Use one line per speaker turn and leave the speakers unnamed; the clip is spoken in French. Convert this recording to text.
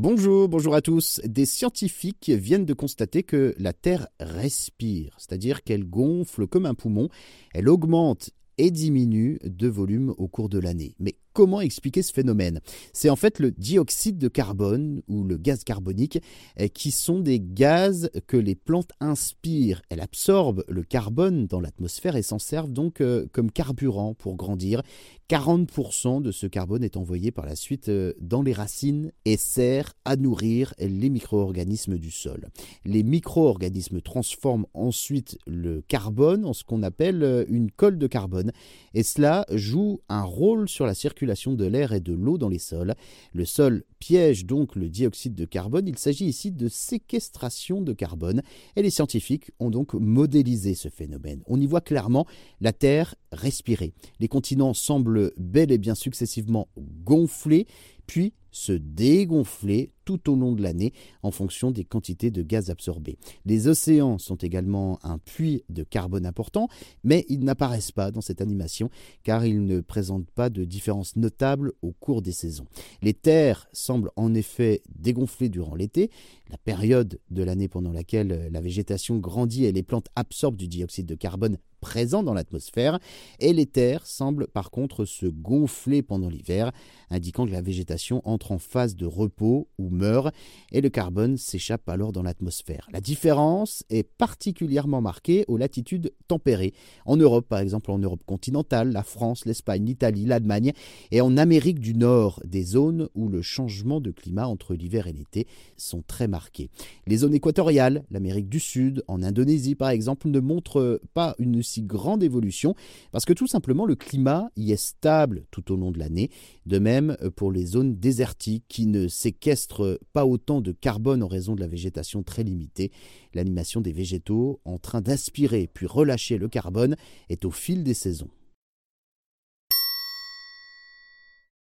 Bonjour, bonjour à tous. Des scientifiques viennent de constater que la Terre respire, c'est-à-dire qu'elle gonfle comme un poumon, elle augmente et diminue de volume au cours de l'année. Mais comment expliquer ce phénomène C'est en fait le dioxyde de carbone ou le gaz carbonique eh, qui sont des gaz que les plantes inspirent. Elles absorbent le carbone dans l'atmosphère et s'en servent donc euh, comme carburant pour grandir. 40% de ce carbone est envoyé par la suite euh, dans les racines et sert à nourrir les micro-organismes du sol. Les micro-organismes transforment ensuite le carbone en ce qu'on appelle euh, une colle de carbone et cela joue un rôle sur la circulation de l'air et de l'eau dans les sols. Le sol piège donc le dioxyde de carbone. Il s'agit ici de séquestration de carbone et les scientifiques ont donc modélisé ce phénomène. On y voit clairement la Terre respirer. Les continents semblent bel et bien successivement gonfler puis se dégonfler tout au long de l'année en fonction des quantités de gaz absorbés. Les océans sont également un puits de carbone important, mais ils n'apparaissent pas dans cette animation car ils ne présentent pas de différence notable au cours des saisons. Les terres semblent en effet dégonfler durant l'été, la période de l'année pendant laquelle la végétation grandit et les plantes absorbent du dioxyde de carbone présent dans l'atmosphère, et les terres semblent par contre se gonfler pendant l'hiver, indiquant que la végétation entre en phase de repos ou meurt, et le carbone s'échappe alors dans l'atmosphère. La différence est particulièrement marquée aux latitudes tempérées. En Europe, par exemple en Europe continentale, la France, l'Espagne, l'Italie, l'Allemagne, et en Amérique du Nord, des zones où le changement de climat entre l'hiver et l'été sont très marqués. Les zones équatoriales, l'Amérique du Sud, en Indonésie par exemple, ne montrent pas une si grande évolution parce que tout simplement le climat y est stable tout au long de l'année. De même pour les zones désertiques qui ne séquestrent pas autant de carbone en raison de la végétation très limitée. L'animation des végétaux en train d'aspirer puis relâcher le carbone est au fil des saisons.